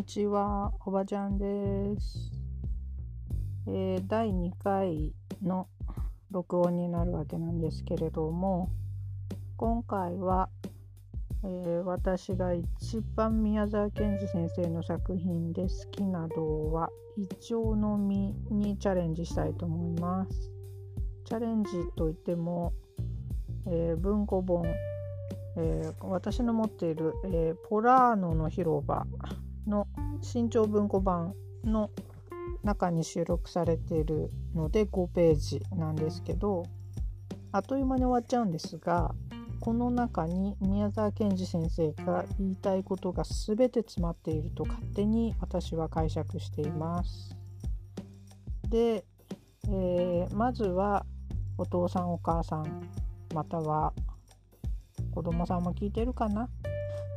にちは、おばちゃんです。えー、第2回の録音になるわけなんですけれども、今回は、えー、私が一番宮沢賢治先生の作品で好きな童話「イチョウの実」にチャレンジしたいと思います。チャレンジといっても、えー、文庫本えー、私の持っている、え、ポラーノの広場の新潮文庫版の中に収録されているので5ページなんですけどあっという間に終わっちゃうんですがこの中に宮沢賢治先生が言いたいことが全て詰まっていると勝手に私は解釈しています。で、えー、まずはお父さんお母さんまたは子供さんも聞いてるかな？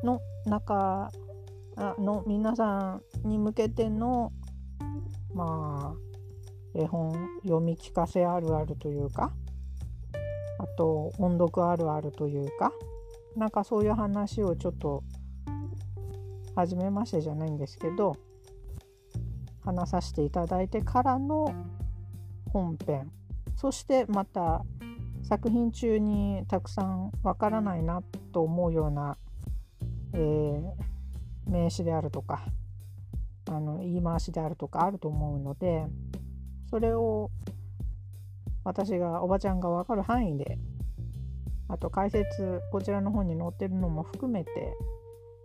の中あの皆さんに向けてのまあ絵本読み聞かせあるあるというかあと音読あるあるというかなんかそういう話をちょっと初めましてじゃないんですけど話させていただいてからの本編。そしてまた作品中にたくさんわからないなと思うような、えー、名詞であるとかあの言い回しであるとかあると思うのでそれを私がおばちゃんが分かる範囲であと解説こちらの方に載ってるのも含めて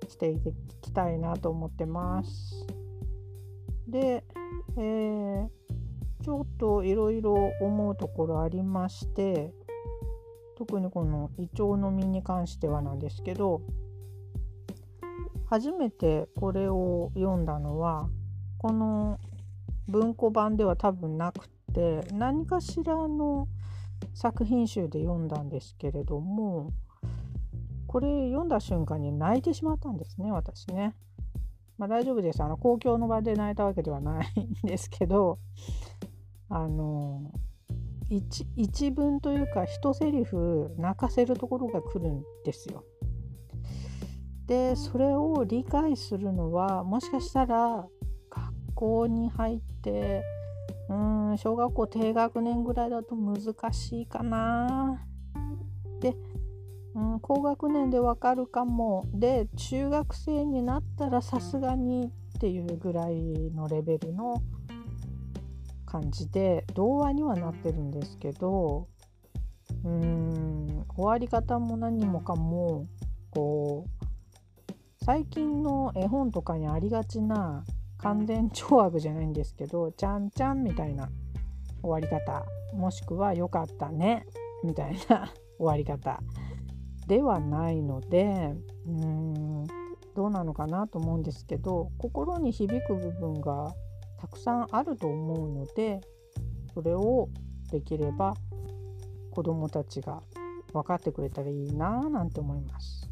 していきたいなと思ってます。で、えー、ちょっといろいろ思うところありまして特にこのイチョウの実に関してはなんですけど初めてこれを読んだのはこの文庫版では多分なくて何かしらの作品集で読んだんですけれどもこれ読んだ瞬間に泣いてしまったんですね私ね。まあ大丈夫ですあの公共の場で泣いたわけではないんですけどあの一文というか一セリフ泣かせるところが来るんですよ。でそれを理解するのはもしかしたら学校に入ってうん小学校低学年ぐらいだと難しいかな。で、うん、高学年でわかるかもで中学生になったらさすがにっていうぐらいのレベルの感じで童話にはなってるんですけどうーん終わり方も何もかもこう最近の絵本とかにありがちな完全懲悪じゃないんですけどちゃんちゃんみたいな終わり方もしくは良かったねみたいな 終わり方ではないのでうーんどうなのかなと思うんですけど心に響く部分がたくさんあると思うのでそれをできれば子どもたちが分かってくれたらいいなぁなんて思います。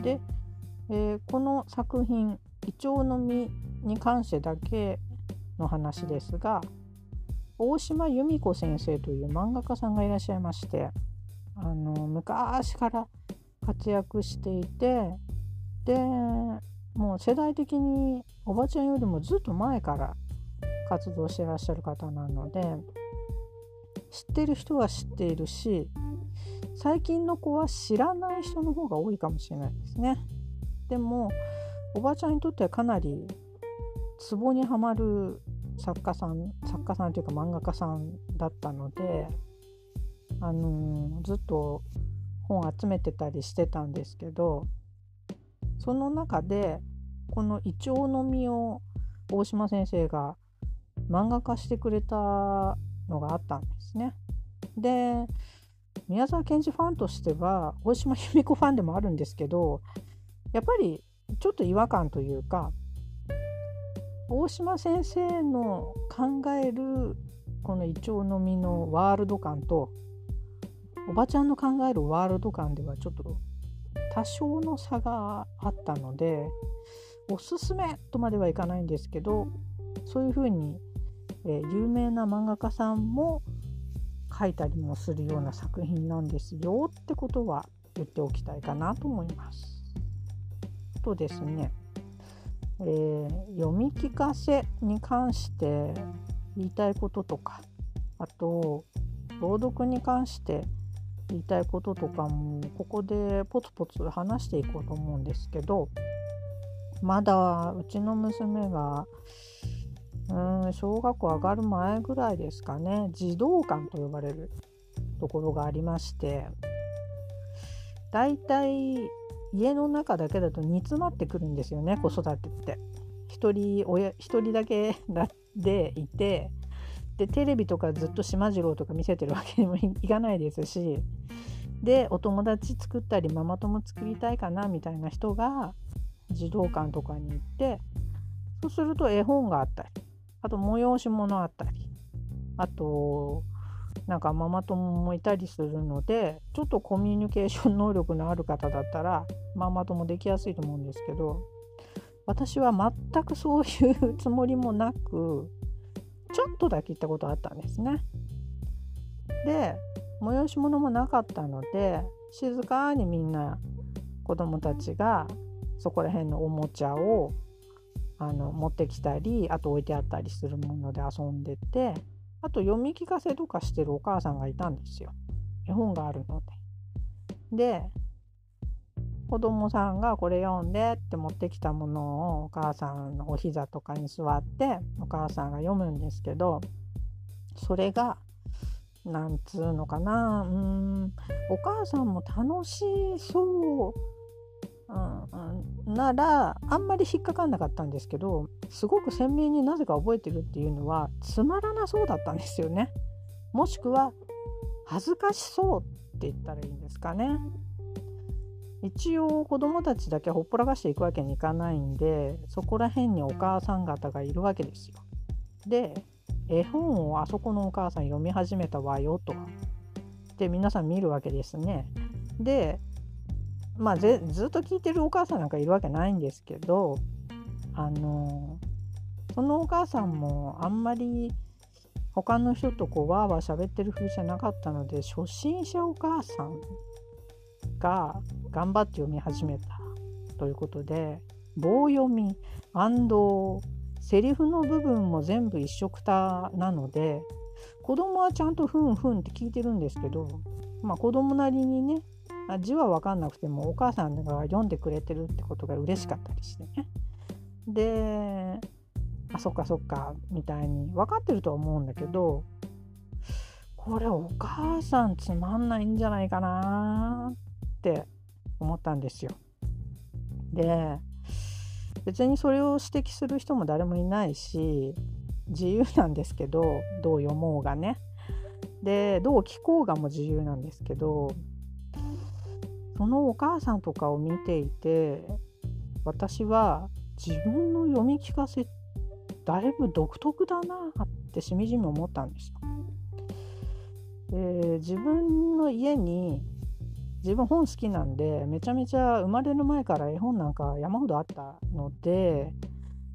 で、えー、この作品「イチョウの実」に関してだけの話ですが大島由美子先生という漫画家さんがいらっしゃいましてあの昔から活躍していてでもう世代的におばちゃんよりもずっと前から活動してらっしゃる方なので知ってる人は知っているし最近の子は知らない人の方が多いかもしれないですね。でもおばあちゃんにとってはかなりツボにはまる作家さん作家さんというか漫画家さんだったので、あのー、ずっと本集めてたりしてたんですけどその中でこのイチョウの実を大島先生が漫画化してくれたのがあったんですね。で宮沢賢治ファンとしては大島由美子ファンでもあるんですけどやっぱりちょっと違和感というか大島先生の考えるこのイチョウの実のワールド感とおばちゃんの考えるワールド感ではちょっと多少の差があったのでおすすめとまではいかないんですけどそういうふうに、えー、有名な漫画家さんも書いたりもするような作品なんですよってことは言っておきたいかなと思います。とですね、えー、読み聞かせに関して言いたいこととかあと朗読に関して言いたいこととかもここでポツポツ話していこうと思うんですけどまだうちの娘がうん小学校上がる前ぐらいですかね児童館と呼ばれるところがありましてだいたい家の中だけだと煮詰まってくるんですよね子育てって。1人親1人だけでいてでテレビとかずっと島次郎とか見せてるわけにもいかないですしでお友達作ったりママ友作りたいかなみたいな人が児童館とかに行ってそうすると絵本があったりあと催し物あったりあとなんかママ友もいたりするのでちょっとコミュニケーション能力のある方だったらママ友できやすいと思うんですけど私は全くそういうつもりもなくちょっとだけ行ったことあったんですね。で催し物もなかったので静かにみんな子供たちがそこら辺のおもちゃをあの持ってきたりあと置いてあったりするもので遊んでてあと読み聞かせとかしてるお母さんがいたんですよ。絵本があるので。で子供さんがこれ読んでって持ってきたものをお母さんのお膝とかに座ってお母さんが読むんですけどそれがなんつうのかなうんお母さんも楽しそう、うん、ならあんまり引っかかんなかったんですけどすごく鮮明になぜか覚えてるっていうのはつまらなそうだったんですよね。もしくは恥ずかしそうって言ったらいいんですかね。一応子供たちだけほっぽらかしていくわけにいかないんでそこら辺にお母さん方がいるわけですよ。で絵本をあそこのお母さん読み始めたわよと。で皆さん見るわけですね。でまあずっと聞いてるお母さんなんかいるわけないんですけどあのそのお母さんもあんまり他の人とこうわーわー喋ってる風じゃなかったので初心者お母さんが頑張って読み始めたということで棒読みセリフの部分も全部一緒くたなので子供はちゃんとふんふんって聞いてるんですけど、まあ、子供なりにね字は分かんなくてもお母さんが読んでくれてるってことが嬉しかったりしてね。であそっかそっかみたいに分かってるとは思うんだけどこれお母さんつまんないんじゃないかなって思ったんですよ。で別にそれを指摘する人も誰もいないし自由なんですけどどう読もうがねでどう聞こうがも自由なんですけどそのお母さんとかを見ていて私は自分の読み聞かせだいぶ独特だなってしみじみ思ったんですよ。で自分の家に自分本好きなんでめちゃめちゃ生まれる前から絵本なんか山ほどあったので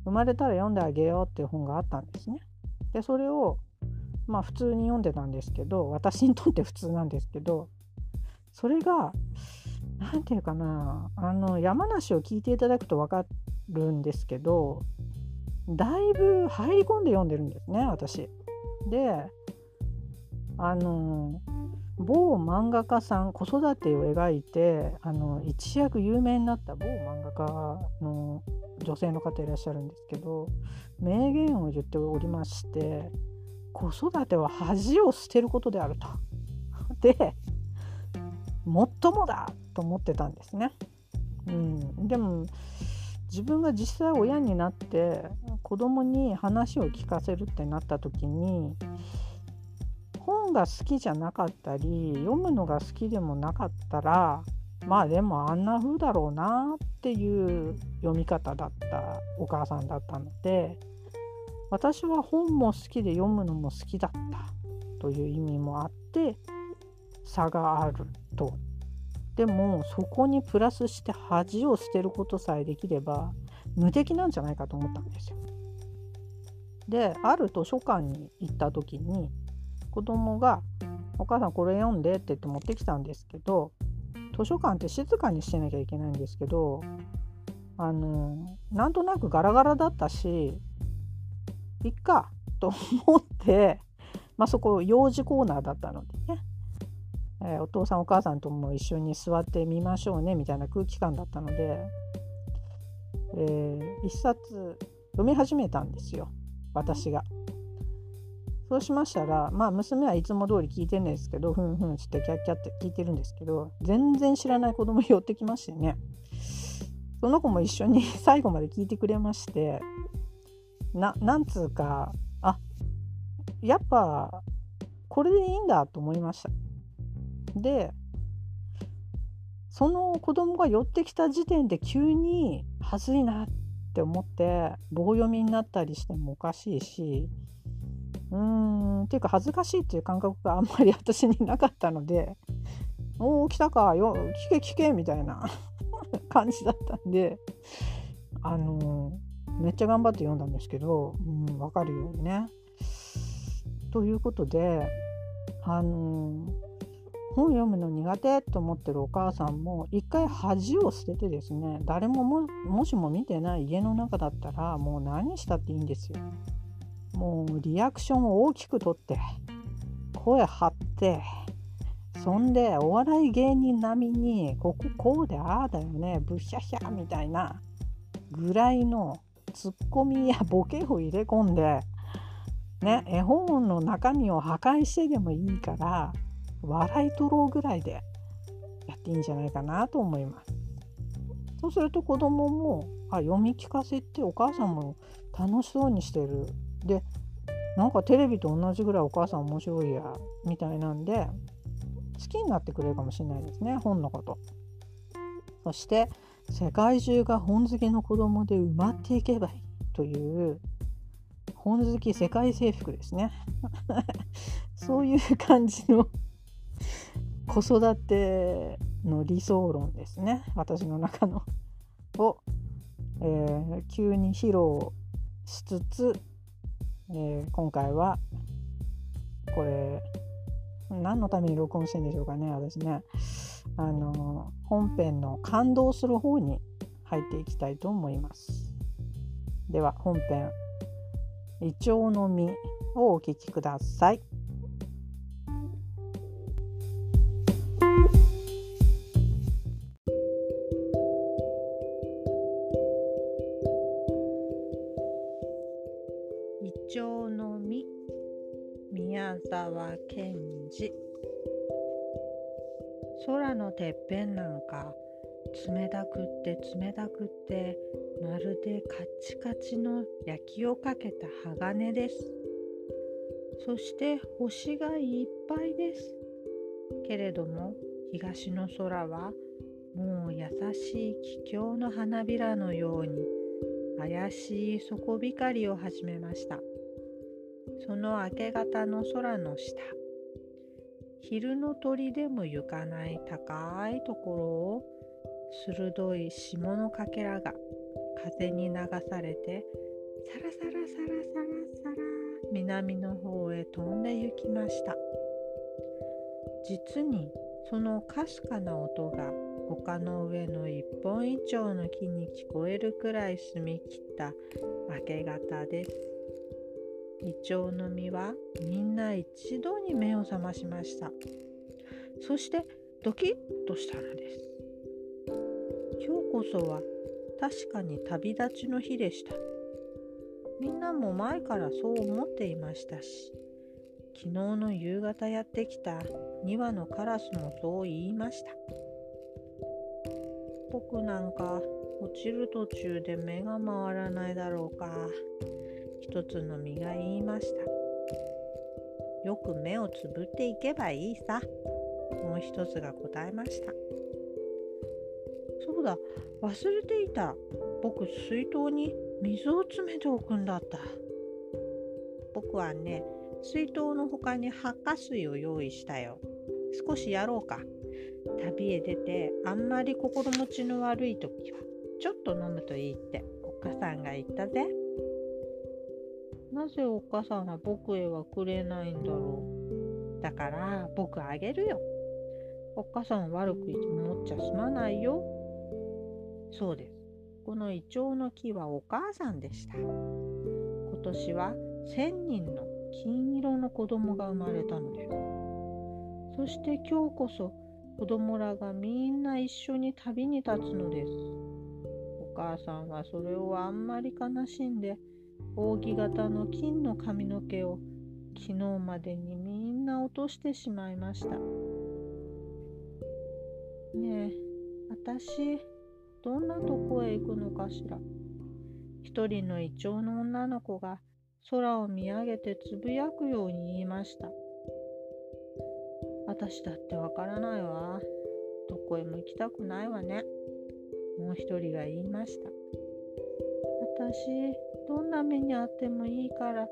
生まれたら読んであげようっていう本があったんですね。でそれをまあ普通に読んでたんですけど私にとって普通なんですけどそれが何て言うかなあの山梨を聞いていただくと分かるんですけどだいぶ入り込んで読んでるんですね私。であの某漫画家さん子育てを描いてあの一躍有名になった某漫画家の女性の方いらっしゃるんですけど名言を言っておりまして子育ては恥を捨てることであると。でもっともだと思ってたんですね。うん、でも自分が実際親になって子供に話を聞かせるってなった時に本が好きじゃなかったり読むのが好きでもなかったらまあでもあんな風だろうなっていう読み方だったお母さんだったので私は本も好きで読むのも好きだったという意味もあって差があると。でもそこにプラスして恥を捨てることさえできれば無敵なんじゃないかと思ったんですよ。である図書館に行った時に子供が「お母さんこれ読んで」って言って持ってきたんですけど図書館って静かにしてなきゃいけないんですけどあのなんとなくガラガラだったしいっかと思って、まあ、そこ幼児コーナーだったのでね、えー、お父さんお母さんとも一緒に座ってみましょうねみたいな空気感だったので、えー、一冊読み始めたんですよ私が。そうしましたら、まあ娘はいつも通り聞いてるんですけど、ふんふんってキャッキャって聞いてるんですけど、全然知らない子供寄ってきましてね。その子も一緒に 最後まで聞いてくれまして、な、なんつうか、あ、やっぱ、これでいいんだと思いました。で、その子供が寄ってきた時点で急にはずいなって思って棒読みになったりしてもおかしいしうーんっていうか恥ずかしいっていう感覚があんまり私になかったので「おお来たかよ聞け聞け」みたいな 感じだったんであのめっちゃ頑張って読んだんですけど、うん、分かるようにね。ということであの本読むの苦手と思ってるお母さんも一回恥を捨ててですね誰ももしも見てない家の中だったらもう何したっていいんですよ。もうリアクションを大きくとって声張ってそんでお笑い芸人並みにこここうでああだよねブヒャヒャみたいなぐらいのツッコミやボケを入れ込んでね絵本の中身を破壊してでもいいから笑い取ろうぐらいでやっていいんじゃないかなと思います。そうすると子供もあ読み聞かせってお母さんも楽しそうにしてる。でなんかテレビと同じぐらいお母さん面白いやみたいなんで好きになってくれるかもしれないですね本のこと。そして世界中が本好きの子供で埋まっていけばいいという本好き世界征服ですね。そういう感じの子育ての理想論ですね。私の中の。を、えー、急に披露しつつえー、今回はこれ何のために録音してんでしょうかね私ね。あの本編の感動する方に入っていきたいと思います。では本編「イチョウの実」をお聴きください。の実宮沢健二空のてっぺんなんか冷たくって冷たくってまるでカチカチの焼きをかけた鋼です。そして星がいっぱいです。けれども東の空はもう優しい気境の花びらのように怪しい底光を始めました。その明け方の空の下。昼の鳥でも行かない高いところを鋭い霜のかけらが風に流されてサラサラサラサラサラ南の方へ飛んで行きました。実にそのかすかな音が丘の上の一本一丁の木に聞こえるくらい澄み切った明け方です。イチョウの実はみんな一度に目を覚ましました。そしてドキッとしたのです。今日こそは確かに旅立ちの日でした。みんなも前からそう思っていましたし昨日の夕方やってきた2羽のカラスもそう言いました。僕なんか落ちる途中で目が回らないだろうか。一つの実が言いました。よく目をつぶっていけばいいさ。もう一つが答えました。そうだ。忘れていた。僕水筒に水を詰めておくんだった。僕はね水筒の他に発火水を用意したよ。少しやろうか。旅へ出てあんまり心持ちの悪い時はちょっと飲むといいってお母さんが言ったぜ。なぜお母さんは僕へはくれないんだろう？だから僕あげるよ。お母さん悪く思っちゃすまないよ。そうです。このイチョウの木はお母さんでした。今年は1000人の金色の子供が生まれたのです。そして今日こそ子供らがみんな一緒に旅に立つのです。お母さんはそれをあんまり悲しんで扇形の金の髪の毛を昨日までにみんな落としてしまいました。ねえ、私、どんなとこへ行くのかしら。一人のイチョウの女の子が空を見上げてつぶやくように言いました。私だってわからないわ。どこへも行きたくないわね。もう一人が言いました。私、どんな目にあってもいいから、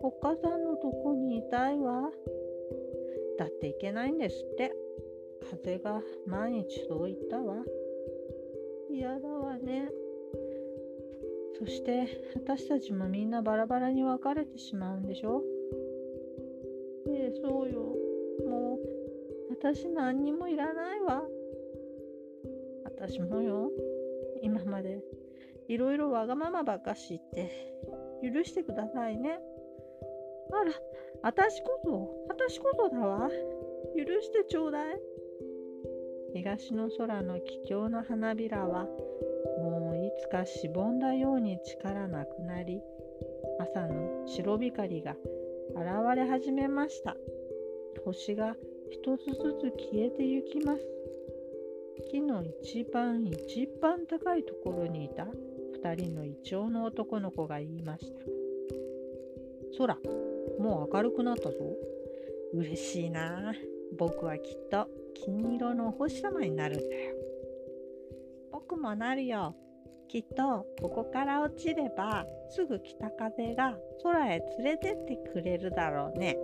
お母さんのとこにいたいわ。だっていけないんですって。風が毎日そう言ったわ。嫌だわね。そして私たちもみんなバラバラに別れてしまうんでしょええ、そうよ。もう私何にもいらないわ。私もよ。今までいろいろわがままばっかしって許してくださいね。あら、私こそ、私こそだわ。許してちょうだい。東の空の気境の花びらはもういつかしぼんだように力なくなり朝の白光が現れ始めました星が一つずつ消えてゆきます木の一番一番高いところにいた2人のイチョウの男の子が言いました空もう明るくなったぞ嬉しいな僕はきっと金色のお星様になるんだよ。僕もなるよ。きっとここから落ちればすぐ北風が空へ連れてってくれるだろうね。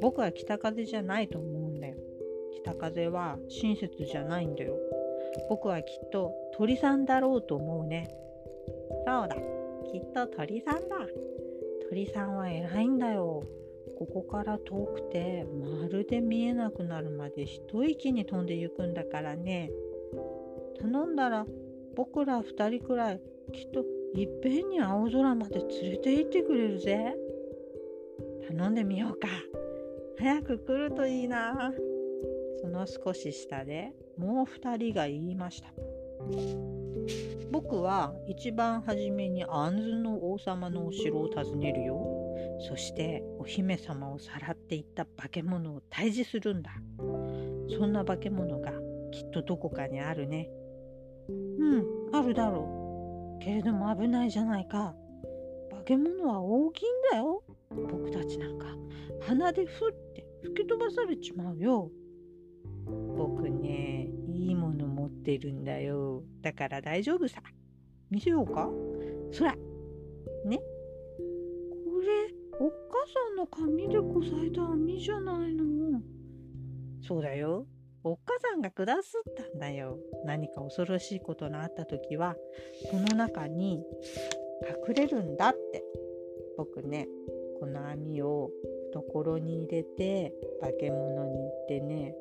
僕は北風じゃないと思うんだよ。北風は親切じゃないんだよ。僕はきっと鳥さんだろうと思うね。そうだ。きっと鳥さんだ。鳥さんは偉いんだよ。ここから遠くてまるで見えなくなるまで一息に飛んでゆくんだからね頼んだら僕ら2人くらいきっといっぺんに青空まで連れて行ってくれるぜ頼んでみようか早く来るといいなその少し下でもう2人が言いました僕は一番初めに杏ズの王様のお城を訪ねるよそしてお姫様をさらっていった化け物を退治するんだ。そんな化け物がきっとどこかにあるね。うん、あるだろう。けれども危ないじゃないか。化け物は大きいんだよ。僕たちなんか鼻でふって吹き飛ばされちまうよ。僕ね、ってるんだよ。だから大丈夫さ。見せようかそら。ね。これ、おっかさんの髪でこさえた網じゃないの。そうだよ。おっかさんが下すったんだよ。何か恐ろしいことのあった時は、この中に隠れるんだって。僕ね、この網を懐に入れて化け物に行ってね、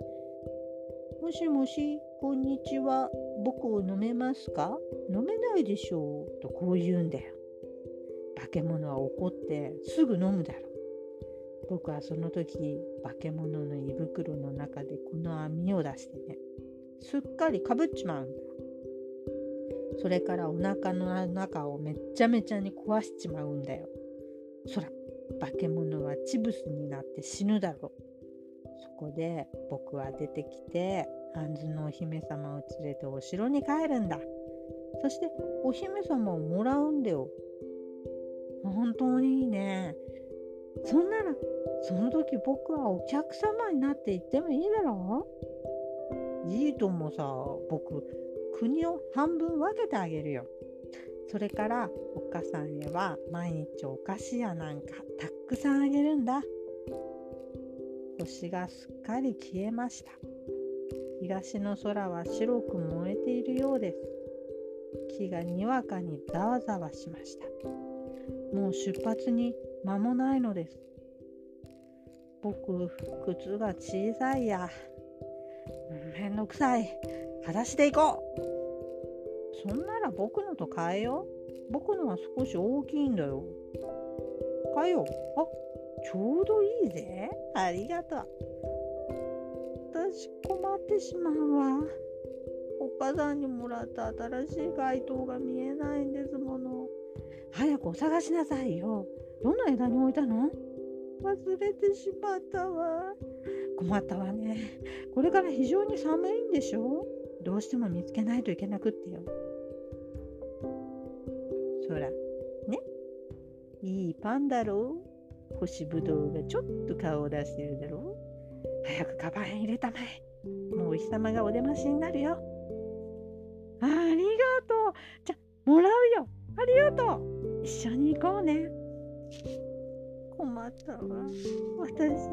もしもし、こんにちは。僕を飲めますか？飲めないでしょう。とこう言うんだよ。化け物は怒ってすぐ飲むだろう。僕はその時化け物の胃袋の中でこの網を出してねすっかりかぶっちまうんだ。それからお腹の中をめっちゃめちゃに壊しちまうんだよ。そら化け物はチブスになって死ぬだろう。そこで僕は出てきて杏ズのお姫様を連れてお城に帰るんだ。そしてお姫様をもらうんだよ。本当にいいね。そんなら、その時僕はお客様になって行ってもいいだろういいともさ、僕、国を半分分けてあげるよ。それから、おっかさんへは毎日お菓子やなんかたくさんあげるんだ。星がすっかり消えました。東の空は白く燃えているようです。木がにわかにざわざわしました。もう出発に間もないのです。僕、靴が小さいや。めんどくさい。裸足で行こうそんなら僕のと変えよう。僕のは少し大きいんだよ。変えよう。あちょうどいいぜ。ありがとう。私困ってしまうわ。お母さんにもらった新しい街灯が見えないんですもの。早くお探しなさいよ。どの枝に置いたの？忘れてしまったわ。困ったわね。これから非常に寒いんでしょ？どうしても見つけないといけなくってよ。そら、ね？いいパンだろう。干しぶどうがちょっと顔を出してるだろう。早くカバンへ入れたまえ。もうお日様がお出ましになるよ。ありがとう。じゃ、もらうよ。ありがとう。一緒に行こうね。困ったわ。私、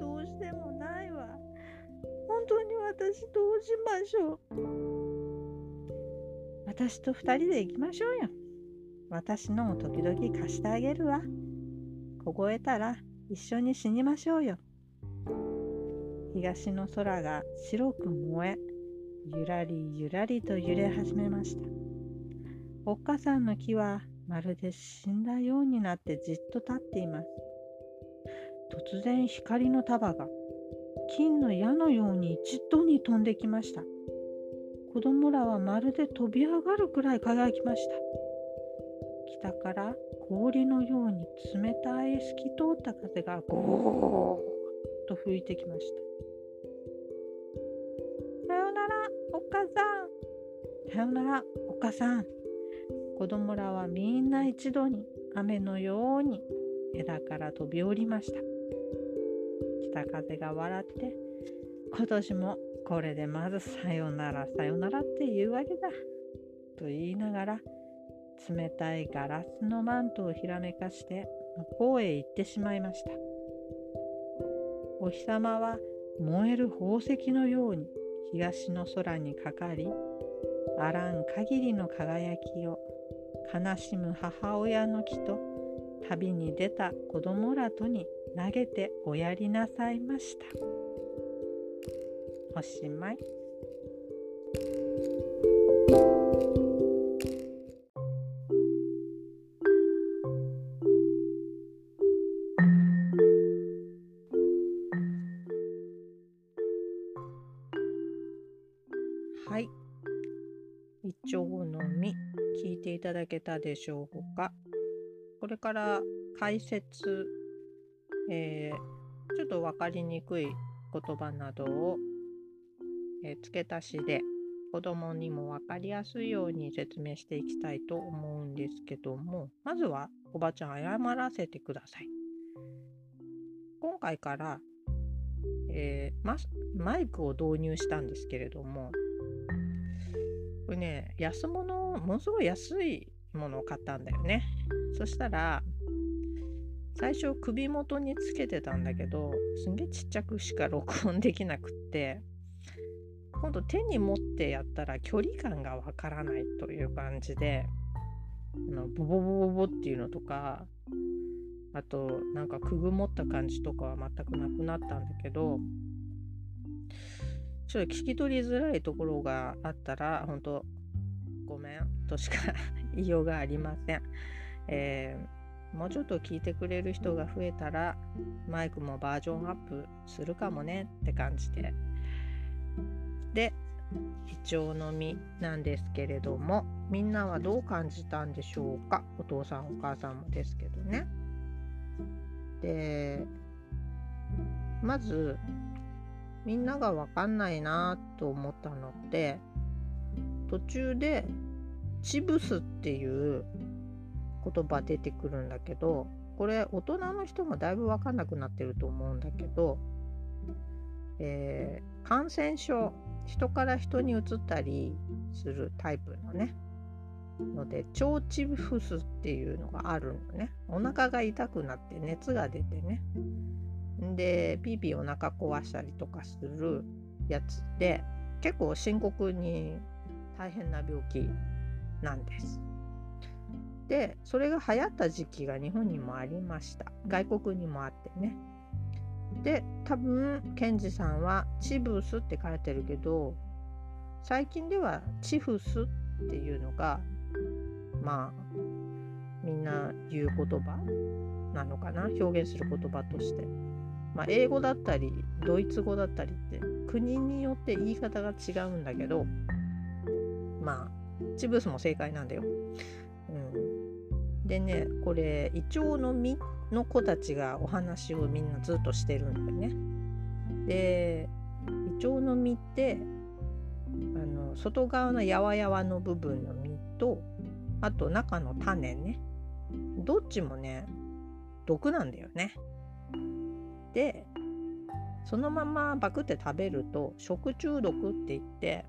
どうしてもないわ。本当に私どうしましょう。私と二人で行きましょうよ。私のも時々貸してあげるわ。凍えたら一緒に死にましょうよ。東の空が白く燃え、ゆらりゆらりと揺れ始めました。おっかさんの木はまるで死んだようになってじっと立っています。突然光の束が金の矢のように一度に飛んできました。子供らはまるで飛び上がるくらい輝きました。北から氷のように冷たい透き通った風がゴーッと吹いてきました。さよなら、お母さん。子供らはみんな一度に雨のように枝から飛び降りました。北風が笑って、今年もこれでまずさよならさよならって言うわけだ。と言いながら、冷たいガラスのマントをひらめかして向こうへ行ってしまいました。お日様は燃える宝石のように東の空にかかり、あらん限りの輝きを悲しむ母親の木と旅に出た子供らとに投げておやりなさいました。おしまい。いただけたでしょうか？これから解説、えー、ちょっと分かりにくい言葉などを、えー、付け足しで子供にも分かりやすいように説明していきたいと思うんですけども、まずはおばちゃん謝らせてください。今回から、えー、ママイクを導入したんですけれども、これね、安物、ものすごい安いものを買ったんだよね。そしたら、最初首元につけてたんだけど、すんげえちっちゃくしか録音できなくって、今度手に持ってやったら距離感がわからないという感じで、あのボボボボボっていうのとか、あとなんかくぐもった感じとかは全くなくなったんだけど、ちょっと聞き取りづらいところがあったら、本当ごめん。としか言いようがありません。えー、もうちょっと聞いてくれる人が増えたら、マイクもバージョンアップするかもねって感じで。で、イチョウの実なん。ですけれども、みん。なはどう感じたん。でしょうかお父さん。お母さん。もですけどね。で、まず、みん。ながわかん。ないなと思ったのって途中でチブスっていう言葉出てくるんだけどこれ大人の人もだいぶわかんなくなってると思うんだけど、えー、感染症人から人に移ったりするタイプのねので腸チフスっていうのがあるのね。お腹が痛くなって熱が出てね。でピーピーお腹壊したりとかするやつで結構深刻に大変な病気なんです。でそれが流行った時期が日本にもありました外国にもあってねで多分ケンジさんはチブスって書いてるけど最近ではチフスっていうのがまあみんな言う言葉なのかな？表現する言葉として。まあ、英語だったりドイツ語だったりって国によって言い方が違うんだけどまあチブスも正解なんだよ。うん、でねこれイチョウの実の子たちがお話をみんなずっとしてるんだよね。でイチョウの実ってあの外側のやわやわの部分の実とあと中の種ねどっちもね毒なんだよね。でそのままバクって食べると食中毒って言って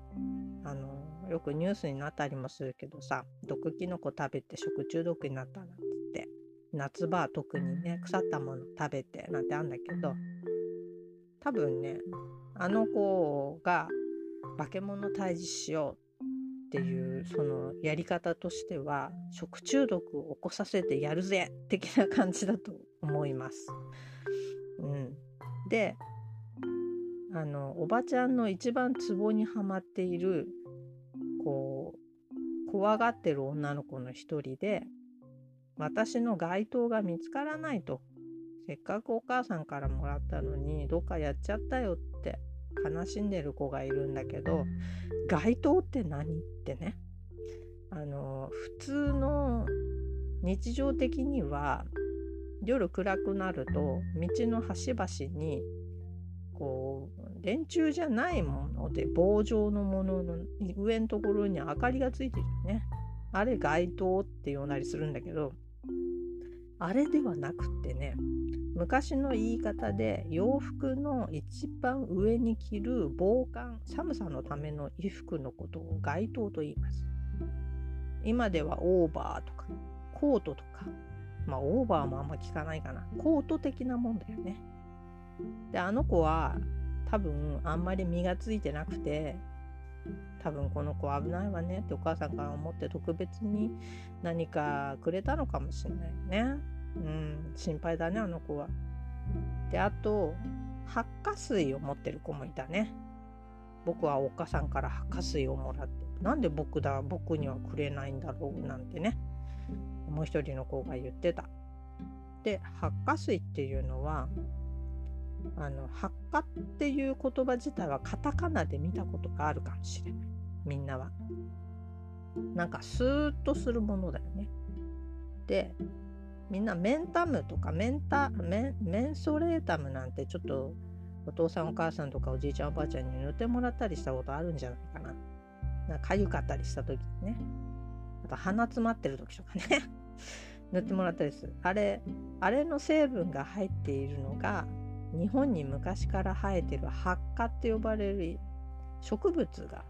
あのよくニュースになったりもするけどさ毒キノコ食べて食中毒になったなんて言って。夏場は特にね腐ったもの食べてなんてあんだけど多分ねあの子が化け物退治しようっていうそのやり方としては食中毒を起こさせてやるぜ的な感じだと思います。うん、であのおばちゃんの一番ツボにはまっているこう怖がってる女の子の一人で私の街灯が見つからないとせっかくお母さんからもらったのにどっかやっちゃったよって悲しんでる子がいるんだけど街灯って何ってねあの普通の日常的には夜暗くなると道の端々にこう電柱じゃないもので棒状のものの上のところに明かりがついてるよね。あれ街灯って呼んだりするんだけどあれではなくってね昔の言い方で洋服の一番上に着る防寒寒さのための衣服のことを街灯と言います。今ではオーバーとかコートとかまあオーバーもあんま聞かないかなコート的なもんだよね。であの子は多分あんまり身がついてなくて多分この子危ないわねってお母さんから思って特別に何かくれたのかもしれないね。うん、心配だねあの子は。であと発火水を持ってる子もいたね。僕はお母さんから発火水をもらってなんで僕だ僕にはくれないんだろうなんてねもう一人の子が言ってた。で発火水っていうのはあの発火っていう言葉自体はカタカナで見たことがあるかもしれないみんなは。なんかスーッとするものだよね。でみんなメンタムとかメンタメメンソレータムなんてちょっとお父さんお母さんとかおじいちゃんおばあちゃんに塗ってもらったりしたことあるんじゃないかな。なんか痒かったりした時にね。あと鼻詰まってる時とかね 塗ってもらったりする。あれ、あれの成分が入っているのが日本に昔から生えてる発火って呼ばれる植物が。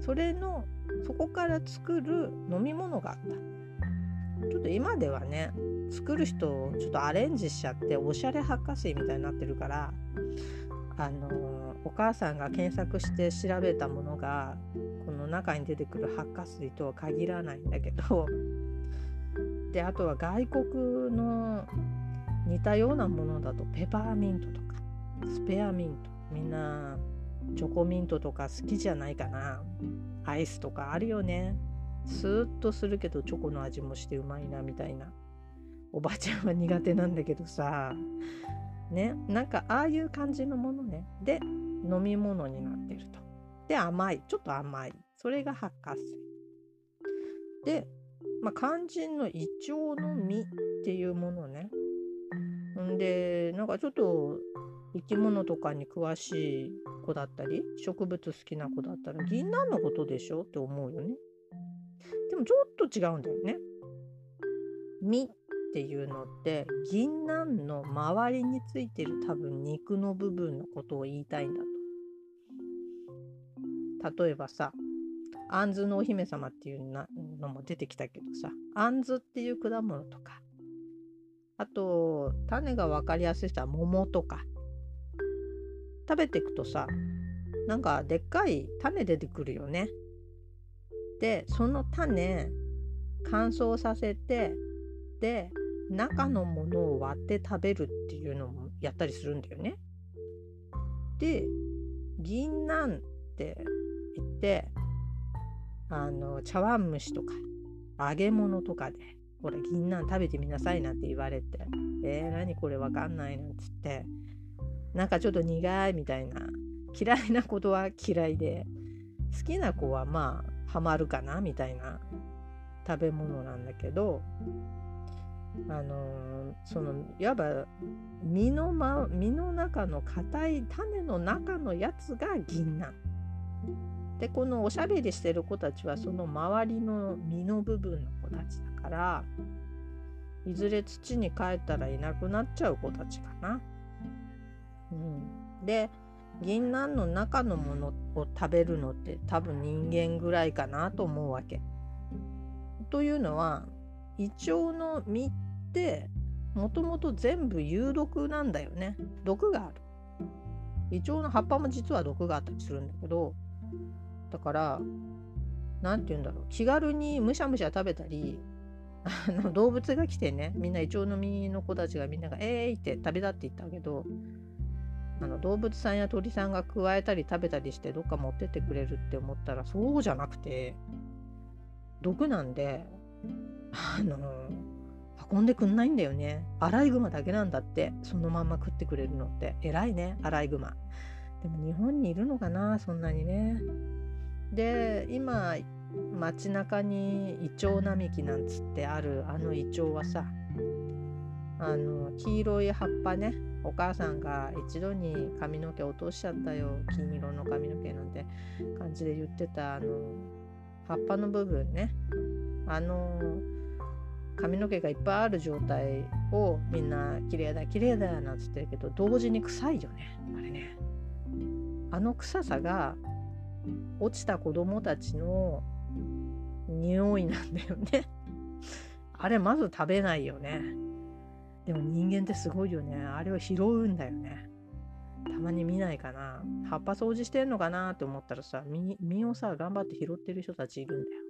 それのそこから作る飲み物があった。ちょっと今ではね作る人をちょっとアレンジしちゃっておしゃれ発火水みたいになってるからあのお母さんが検索して調べたものがこの中に出てくる発火水とは限らないんだけど。であとは外国の似たようなものだとペパーミントとかスペアミントみんなチョコミントとか好きじゃないかな。アイスとかあるよね。スーッとするけどチョコの味もしてうまいなみたいな。おばあちゃんは苦手なんだけどさ。ね。なんかああいう感じのものね。で飲み物になってると。で甘い。ちょっと甘い。それが発火水で、まあ、肝心の胃腸の実っていうものね。んでなんかちょっと生き物とかに詳しい子だったり植物好きな子だったら銀杏のことでしょ？って思うよね。でもちょっと違うんだよね。実っていうのって銀杏の周りについてる多分肉の部分のことを言いたいんだと。例えばさあんずのお姫様っていうのも出てきたけどさあんずっていう果物とかあと種が分かりやすい人は桃とか食べていくとさなんかでっかい種出てくるよね。でその種乾燥させてで中のものを割って食べるっていうのもやったりするんだよね。で銀杏って言ってあの茶碗蒸しとか揚げ物とかでほら銀杏食べてみなさいなんて言われてえー、何これわかんないなんつってなんかちょっと苦いみたいな嫌いなことは嫌いで好きな子はまあハマるかなみたいな食べ物なんだけどあのそのいわば身の,、ま、身の中の硬い種の中のやつが銀杏でこのおしゃべりしてる子たちはその周りの実の部分の子たちだ。からいずれ土に帰ったらいなくなっちゃう子たちかな。うん、で銀杏の中のものを食べるのって多分人間ぐらいかなと思うわけ。というのはイチョウの実ってもともと全部有毒なんだよね。毒がある。イチョウの葉っぱも実は毒があったりするんだけどだから何て言うんだろう気軽にむしゃむしゃ食べたりあの動物が来てねみんなイチョウの実の子たちがみんなが「えーい!」って食べたって言ったけどあの動物さんや鳥さんがくわえたり食べたりしてどっか持ってってくれるって思ったらそうじゃなくて毒なんであの運んでくんないんだよね。アライグマだけなんだってそのまんま食ってくれるのって。偉いねアライグマ。でも日本にいるのかなそんなにね。で今街中にイチョウ並木なんつってあるあのイチョウはさあの黄色い葉っぱねお母さんが一度に髪の毛落としちゃったよ金色の髪の毛なんて感じで言ってたあの葉っぱの部分ねあの髪の毛がいっぱいある状態をみんな綺麗だ綺麗だなんつってるけど同時に臭いよねあれね。あの臭さが落ちた子供たちの匂いなんだよね。あれまず食べないよね。でも人間ってすごいよね。あれを拾うんだよね。たまに見ないかな。葉っぱ掃除してんのかなって思ったらさ実をさ頑張って拾ってる人たちいるんだよ。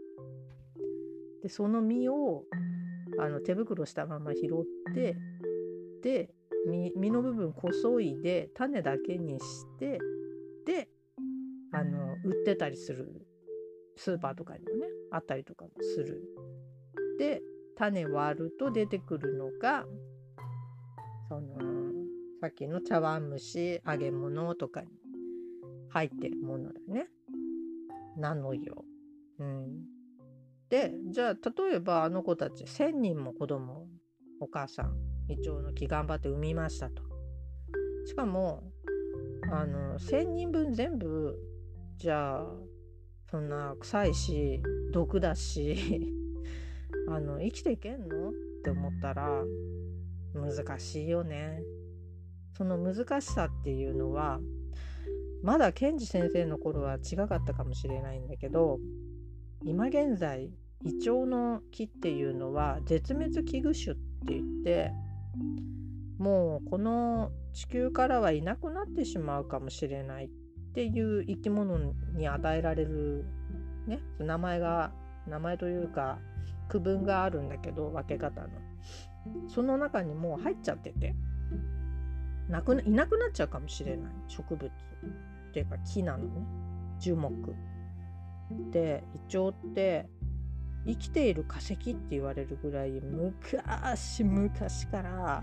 でその実をあの手袋したまま拾ってで実の部分こそいで種だけにしてであの売ってたりするスーパーとかにもね。あったりとかもする。で種割ると出てくるのがそのさっきの茶碗蒸し揚げ物とかに入ってるものだね。なのよ。うん。でじゃあ例えばあの子たち1,000人も子供お母さん胃腸の木頑張って産みましたと。しかもあの1,000人分全部じゃあそんな臭いし毒だし あの生きていけんの？って思ったら難しいよね。その難しさっていうのはまだケンジ先生の頃は違かったかもしれないんだけど今現在イチョウの木っていうのは絶滅危惧種って言ってもうこの地球からはいなくなってしまうかもしれないっていう生き物に与えられるね名前が名前というか区分があるんだけど分け方の。その中にもう入っちゃっててなくいなくなっちゃうかもしれない。植物っていうか木なのね。樹木。でイチョウって生きている化石って言われるぐらい昔昔から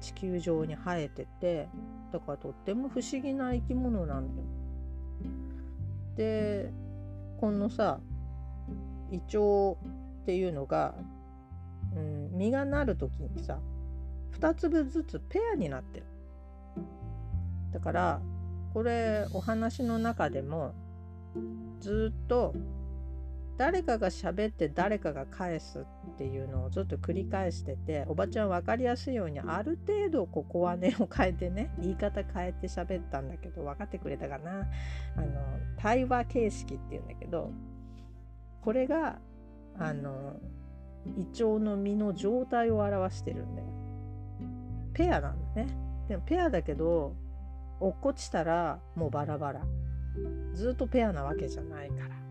地球上に生えててだからとっても不思議な生き物なんだよ。でこのさ胃腸っていうのが、うん、実がなる時にさ2粒ずつペアになってる。だからこれお話の中でもずっと誰かが喋って誰かが返すっていうのをずっと繰り返してておばちゃん分かりやすいようにある程度ここはねを変えてね言い方変えて喋ったんだけど分かってくれたかなあの対話形式っていうんだけどこれがあの胃腸の実の状態を表してるんだよ。ペアなんだね。でもペアだけど落っこちたらもうバラバラ。ずっとペアなわけじゃないから。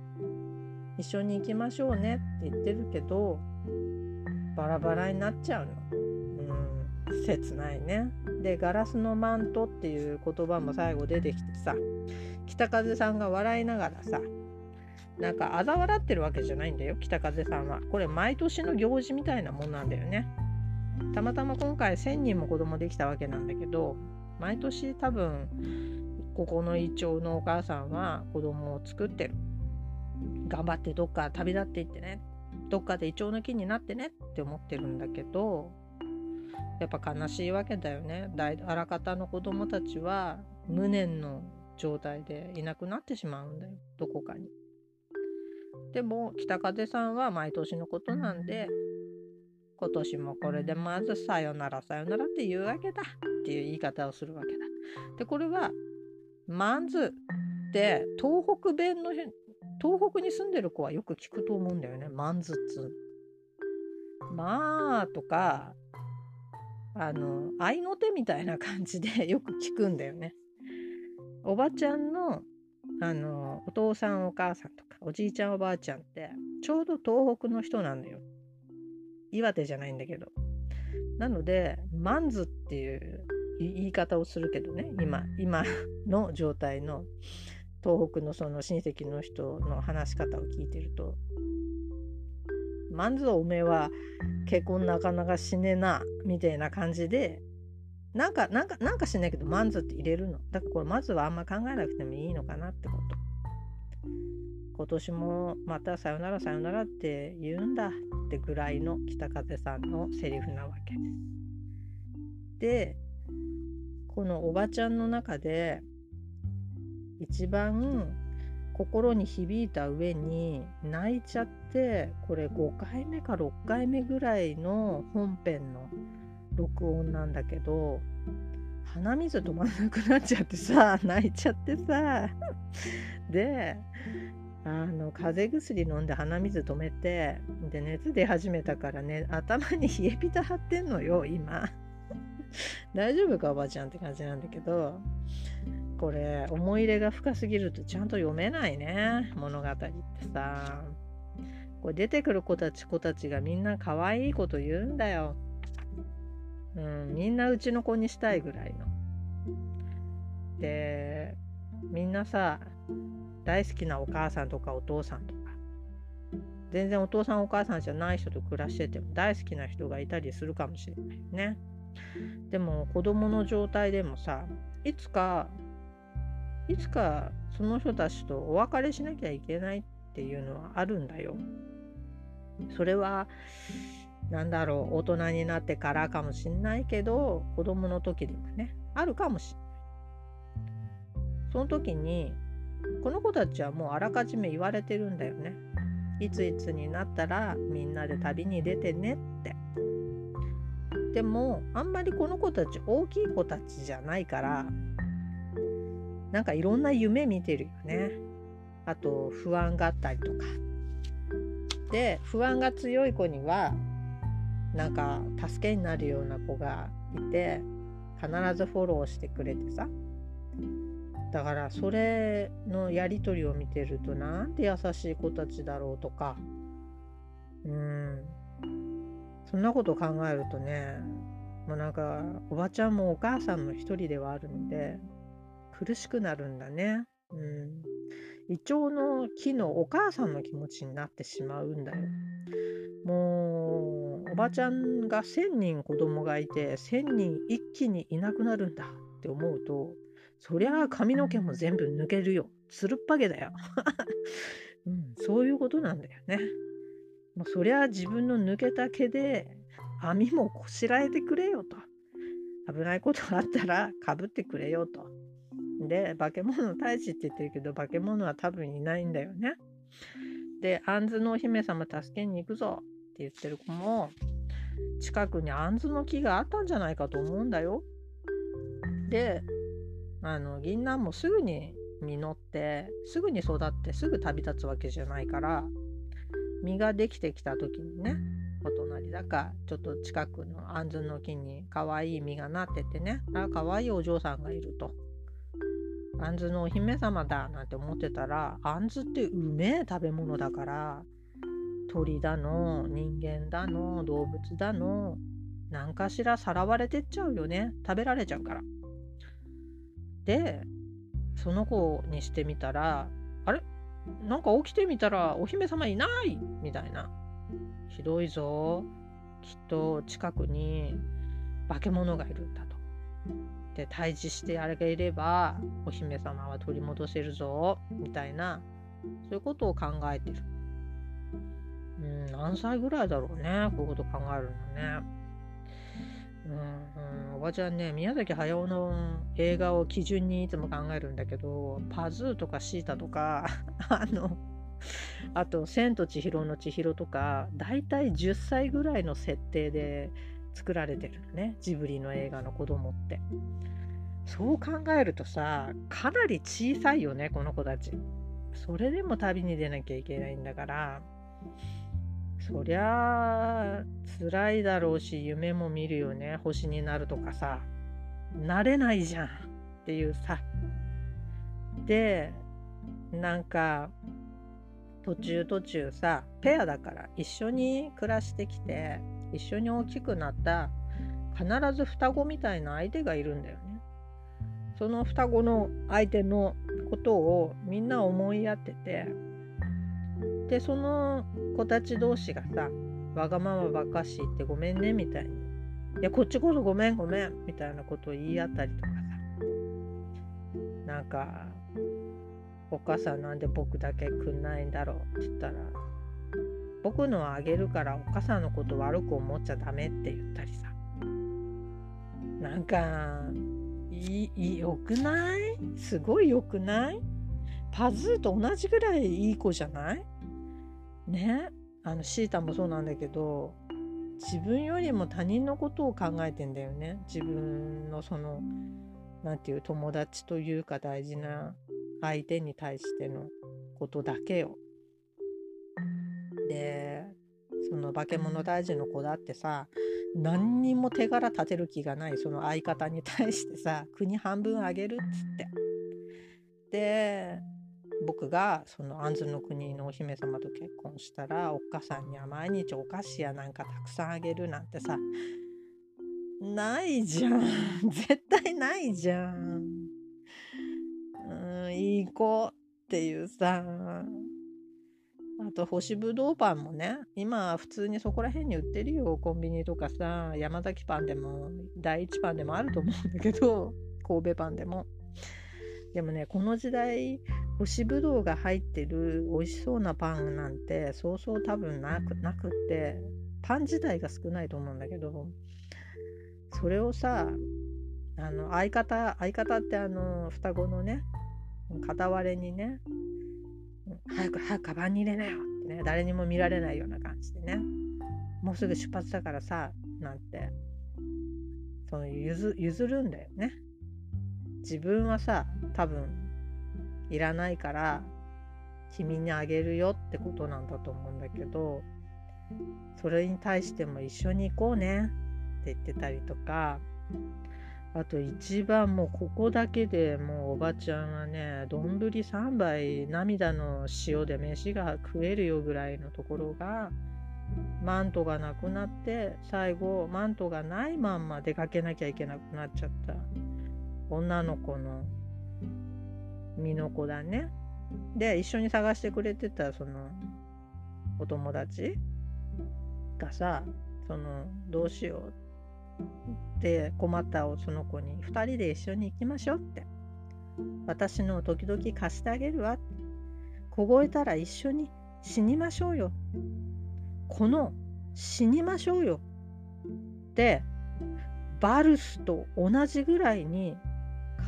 一緒に行きましょうねって言ってるけどバラバラになっちゃうの。うん、切ないね。で「ガラスのマント」っていう言葉も最後出てきてさ北風さんが笑いながらさなんか嘲笑ってるわけじゃないんだよ北風さんはこれ毎年の行事みたいなもんなんだよねたまたま今回1,000人も子供できたわけなんだけど毎年多分ここのイチョウのお母さんは子供を作ってる頑張ってどっか旅立っていってねどっかでイチョウの木になってねって思ってるんだけどやっぱ悲しいわけだよねあらかたの子供たちは無念の状態でいなくなってしまうんだよどこかに。でも北風さんは毎年のことなんで今年もこれでまずさよならさよならって言うわけだっていう言い方をするわけだ。でこれはマンズって東北弁の東北に住んでる子はよく聞くと思うんだよねマンズっつまあとかあの愛の手みたいな感じで よく聞くんだよね。おばちゃんのあのお父さんお母さんとかおじいちゃんおばあちゃんってちょうど東北の人なんだよ。岩手じゃないんだけど。なのでマンズっていう言い方をするけどね今今の状態の東北のその親戚の人の話し方を聞いてると「マンズおめえは結婚なかなかしねえな」みたいな感じでなんか、なんか、なんかしないけど、マンズって入れるの。だからこれ、まずはあんま考えなくてもいいのかなってこと。今年もまたさよならさよならって言うんだってぐらいの北風さんのセリフなわけです。で、このおばちゃんの中で一番心に響いた上に泣いちゃってこれ5回目か6回目ぐらいの本編の録音なんだけど鼻水止まんなくなっちゃってさ泣いちゃってさ。であの風邪薬飲んで鼻水止めてで熱出始めたからね頭に冷えピタ貼ってんのよ今。大丈夫かおばちゃんって感じなんだけどこれ思い入れが深すぎるとちゃんと読めないね物語ってさこれ出てくる子たち子たちがみんな可愛いこと言うんだようん、みんなうちの子にしたいぐらいの。でみんなさ大好きなお母さんとかお父さんとか全然お父さんお母さんじゃない人と暮らしてても大好きな人がいたりするかもしれないね。でも子供の状態でもさいつかいつかその人たちとお別れしなきゃいけないっていうのはあるんだよ。それはなんだろう大人になってからかもしんないけど子供の時でもねあるかもしんない。その時にこの子たちはもうあらかじめ言われてるんだよね。いついつになったらみんなで旅に出てねって。でもあんまりこの子たち大きい子たちじゃないからなんかいろんな夢見てるよね。あと不安があったりとか。で不安が強い子にはなんか助けになるような子がいて必ずフォローしてくれてさ。だからそれのやり取りを見てるとなんて優しい子たちだろうとか。うん。そんなこと考えるとねもうなんかおばちゃんもお母さんの一人ではあるので苦しくなるんだね。うん、イチョウの木のお母さんの気持ちになってしまうんだよ。もうおばちゃんが1,000人子供がいて1,000人一気にいなくなるんだって思うとそりゃあ髪の毛も全部抜けるよつるっぱげだよ、うん、そういうことなんだよね。もうそりゃあ自分の抜けた毛で網もこしらえてくれよと危ないことがあったらかぶってくれよと。で化け物退治って言ってるけど化け物は多分いないんだよね。で、杏のお姫様助けに行くぞって言ってる子も、近くに杏の木があったんじゃないかと思うんだよ。で、あの、銀杏もすぐに実って、すぐに育って、すぐ旅立つわけじゃないから、実ができてきた時にね、お隣だか、ちょっと近くの杏の木に可愛い実がなっててね、あ、可愛いお嬢さんがいると。あんずのお姫様だなんて思ってたらあんずってうめえ食べ物だから鳥だの人間だの動物だの何かしらさらわれてっちゃうよね食べられちゃうから。でその子にしてみたらあれ？なんか起きてみたらお姫様いないみたいな。ひどいぞ。きっと近くに化け物がいるんだ。で退治してあれがいればお姫様は取り戻せるぞみたいなそういうことを考えてる。うん、何歳ぐらいだろうねこういうこと考えるのね。うんうん、おばちゃんね宮崎駿の映画を基準にいつも考えるんだけどパズーとかシータとか あのあと「千と千尋の千尋」とか大体10歳ぐらいの設定で作られてるね。ジブリの映画の子供って。そう考えるとさかなり小さいよねこの子たち。それでも旅に出なきゃいけないんだから。そりゃあ辛いだろうし夢も見るよね。星になるとかさ。なれないじゃんっていうさ。でなんか途中途中さペアだから一緒に暮らしてきて一緒に大きくなった必ず双子みたいな相手がいるんだよね。その双子の相手のことをみんな思いやっててでその子たち同士がさわがままばっかし言ってごめんねみたいにいやこっちこそごめんごめんみたいなことを言い合ったりとかさなんかお母さんなんで僕だけくんないんだろうって言ったら僕のはあげるからお母さんのこと悪く思っちゃダメって言ったりさ。なんかいいよくない？すごいよくない？パズーと同じぐらいいい子じゃない？ね？あのシータもそうなんだけど自分よりも他人のことを考えてんだよね。自分のその何て言う友達というか大事な相手に対してのことだけよ。でその化け物大臣の子だってさ何にも手柄立てる気がないその相方に対してさ国半分あげるっつって。で僕がその安住の国のお姫様と結婚したらおっかさんには毎日お菓子やなんかたくさんあげるなんてさないじゃん。絶対ないじゃん。うんいい子っていうさあと干しぶどうパンもね今普通にそこら辺に売ってるよ。コンビニとかさ山崎パンでも第一パンでもあると思うんだけど 神戸パンでも。でもねこの時代干しぶどうが入ってる美味しそうなパンなんてそうそう多分なくなくってパン自体が少ないと思うんだけどそれをさあの相方相方ってあの双子のね片割れにね早く早くカバンに入れなよってね誰にも見られないような感じでね。もうすぐ出発だからさなんて。その譲譲るんだよね。自分はさ多分いらないから君にあげるよってことなんだと思うんだけどそれに対しても一緒に行こうねって言ってたりとかあと一番もうここだけでもうおばちゃんはね丼3杯涙の塩で飯が食えるよぐらいのところがマントがなくなって最後マントがないまんま出かけなきゃいけなくなっちゃった女の子の身の子だね。で一緒に探してくれてたそのお友達がさそのどうしようってで困ったをその子に2人で一緒に行きましょうって。私の時々貸してあげるわ。凍えたら一緒に死にましょうよ。この死にましょうよ。ってバルスと同じぐらいに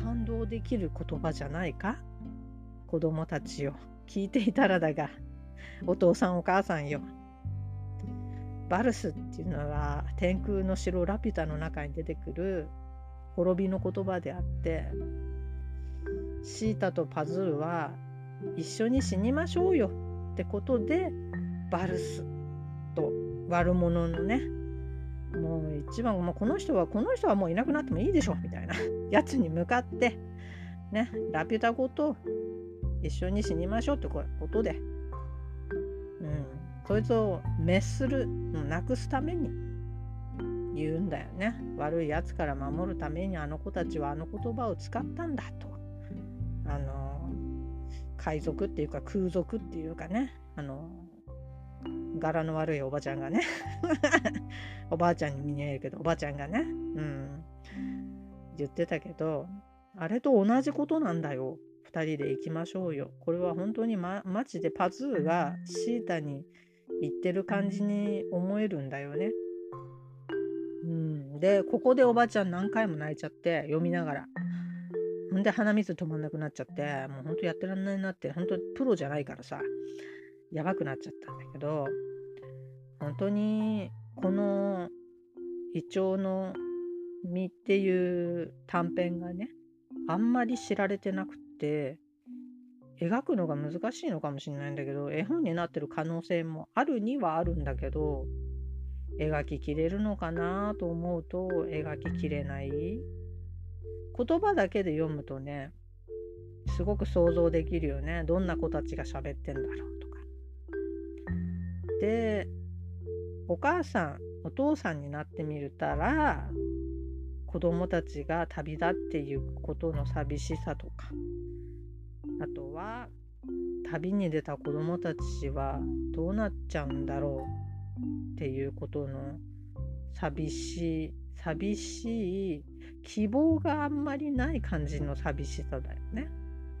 感動できる言葉じゃないか？子供たちよ聞いていたらだがお父さんお母さんよ。バルスっていうのは天空の城ラピュタの中に出てくる滅びの言葉であってシータとパズーは一緒に死にましょうよってことでバルスと悪者のねもう一番もうこの人はこの人はもういなくなってもいいでしょみたいなやつに向かってねラピュタごと一緒に死にましょうってことで、うん、そいつを滅するなくすために言うんだよね。悪いやつから守るためにあの子たちはあの言葉を使ったんだと。あの海賊っていうか空賊っていうかね。あの柄の悪いおばちゃんがね。おばあちゃんに見えるけどおばあちゃんがね。うん。言ってたけどあれと同じことなんだよ。2人で行きましょうよ。これは本当に、ま、マジでパズーがシータに言ってる感じに思えるんだよね。うん。でここでおばあちゃん何回も泣いちゃって読みながら。ほんで鼻水止まんなくなっちゃってもうほんとやってらんないなってほんとプロじゃないからさやばくなっちゃったんだけど本当にこの「イチョウの実」っていう短編がねあんまり知られてなくって描くのが難しいのかもしれないんだけど絵本になってる可能性もあるにはあるんだけど描ききれるのかなと思うと描ききれない。言葉だけで読むとねすごく想像できるよね。どんな子たちが喋ってんだろうとか。でお母さんお父さんになってみるたら子供たちが旅立っていくことの寂しさとかあとは旅に出た子供たちはどうなっちゃうんだろうっていうことの寂しい寂しい希望があんまりない感じの寂しさだよね。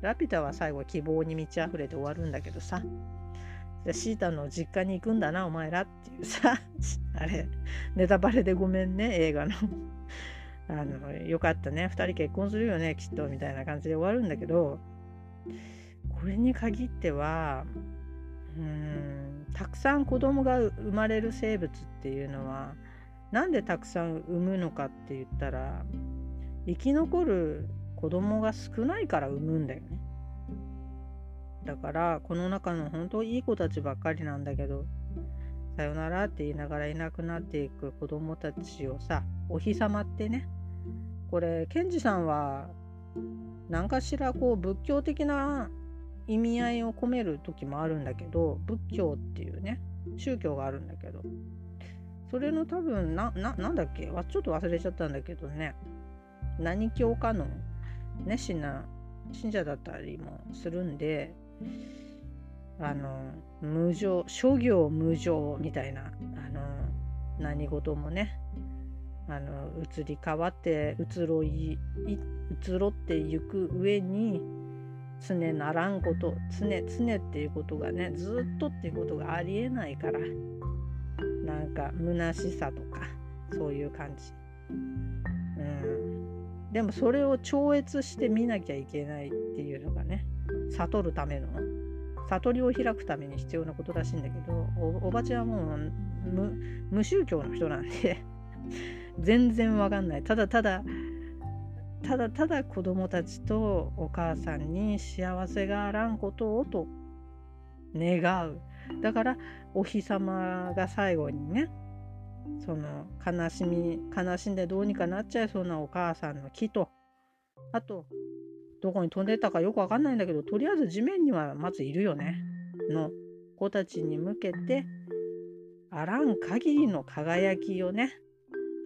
ラピュタは最後希望に満ち溢れて終わるんだけどさ。シータの実家に行くんだなお前らっていうさ。あれネタバレでごめんね映画の。あのよかったね。2人結婚するよねきっとみたいな感じで終わるんだけどこれに限ってはうんたくさん子供が生まれる生物っていうのはなんでたくさん産むのかって言ったら生き残る子供が少ないから産むんだよね。だからこの中の本当いい子たちばっかりなんだけどさよならって言いながらいなくなっていく子供たちをさお日様ってねこれケンジさんは何かしらこう仏教的な意味合いを込める時もあるんだけど仏教っていうね宗教があるんだけどそれの多分ななんだっけ？ちょっと忘れちゃったんだけどね。何教かの熱心な信者だったりもするんであの無常諸行無常みたいなあの何事もねあの移り変わって移ろい移ろっていく上に常ならんこと常常っていうことがねずっとっていうことがありえないからなんか虚しさとかそういう感じ。うん、でもそれを超越して見なきゃいけないっていうのがね悟るための悟りを開くために必要なことらしいんだけどおばちゃんはもう無宗教の人なんで 全然わかんない。ただただただただ子供たちとお母さんに幸せがあらんことをと願う。だからお日様が最後にねその悲しみ悲しんでどうにかなっちゃいそうなお母さんの木と。あとどこに飛んでったかよくわかんないんだけどとりあえず地面にはまずいるよね。の子たちに向けてあらん限りの輝きをね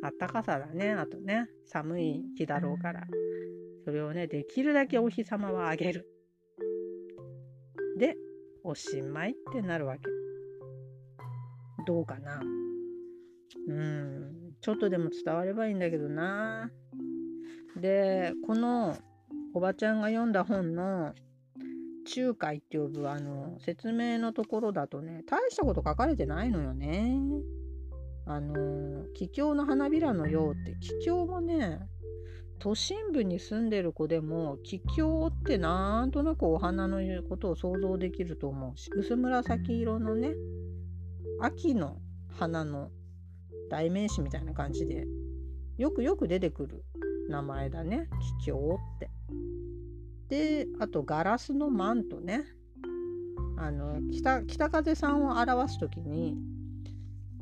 あったかさだね。あとね寒い日だろうから。それをねできるだけお日様はあげる。でおしまいってなるわけ。どうかな。うん。ちょっとでも伝わればいいんだけどな。でこのおばちゃんが読んだ本の仲介って呼ぶあの説明のところだとね大したこと書かれてないのよね。あの桔梗の花びらのようって桔梗もね都心部に住んでる子でも桔梗ってなんとなくお花のことを想像できると思うし薄紫色のね秋の花の代名詞みたいな感じでよくよく出てくる名前だね桔梗って。であとガラスのマントねあの北北風さんを表す時に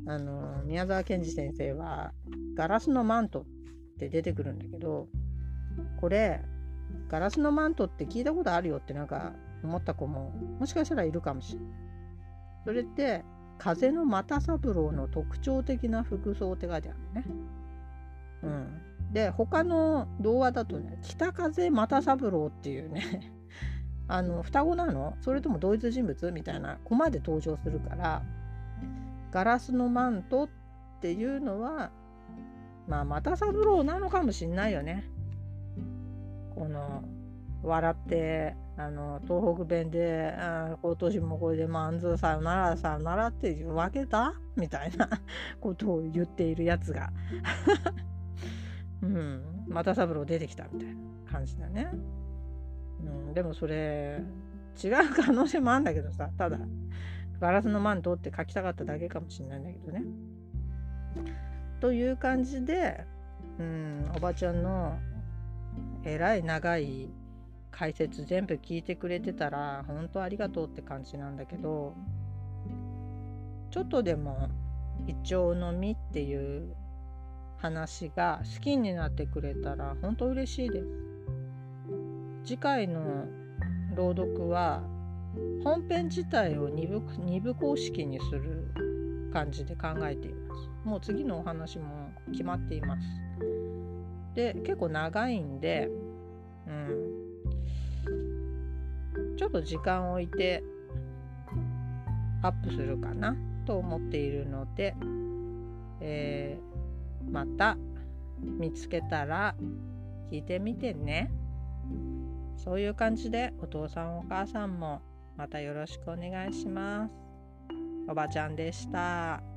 あの宮沢賢治先生は「ガラスのマント」って出てくるんだけどこれガラスのマントって聞いたことあるよってなんか思った子ももしかしたらいるかもしれない。それって風の又三郎の特徴的な服装って書いてあるね。うん。で他の童話だとね北風又三郎っていうね あの双子なの？それとも同一人物？みたいなコマで登場するからガラスのマントっていうのはまあ又三郎なのかもしんないよね。この笑ってあの東北弁で「今年もこれでまんずさよならさよなら」っていうわけだ？みたいな ことを言っているやつが うん又三郎出てきたみたいな感じだね。うん、でもそれ違う可能性もあるんだけどさただガラスのマントって書きたかっただけかもしれないんだけどね。という感じで、うん、おばちゃんのえらい長い解説全部聞いてくれてたら本当ありがとうって感じなんだけどちょっとでもイチョウの実っていう話が好きになってくれたら本当嬉しいです。次回の朗読は本編自体を 2, 部2部公式にする感じで考えています。もう次のお話も決まっています。で結構長いんで、うん、ちょっと時間を置いてアップするかなと思っているので、えー、また見つけたら聞いてみてね。そういう感じでお父さんお母さんもまたよろしくお願いします。おばちゃんでした。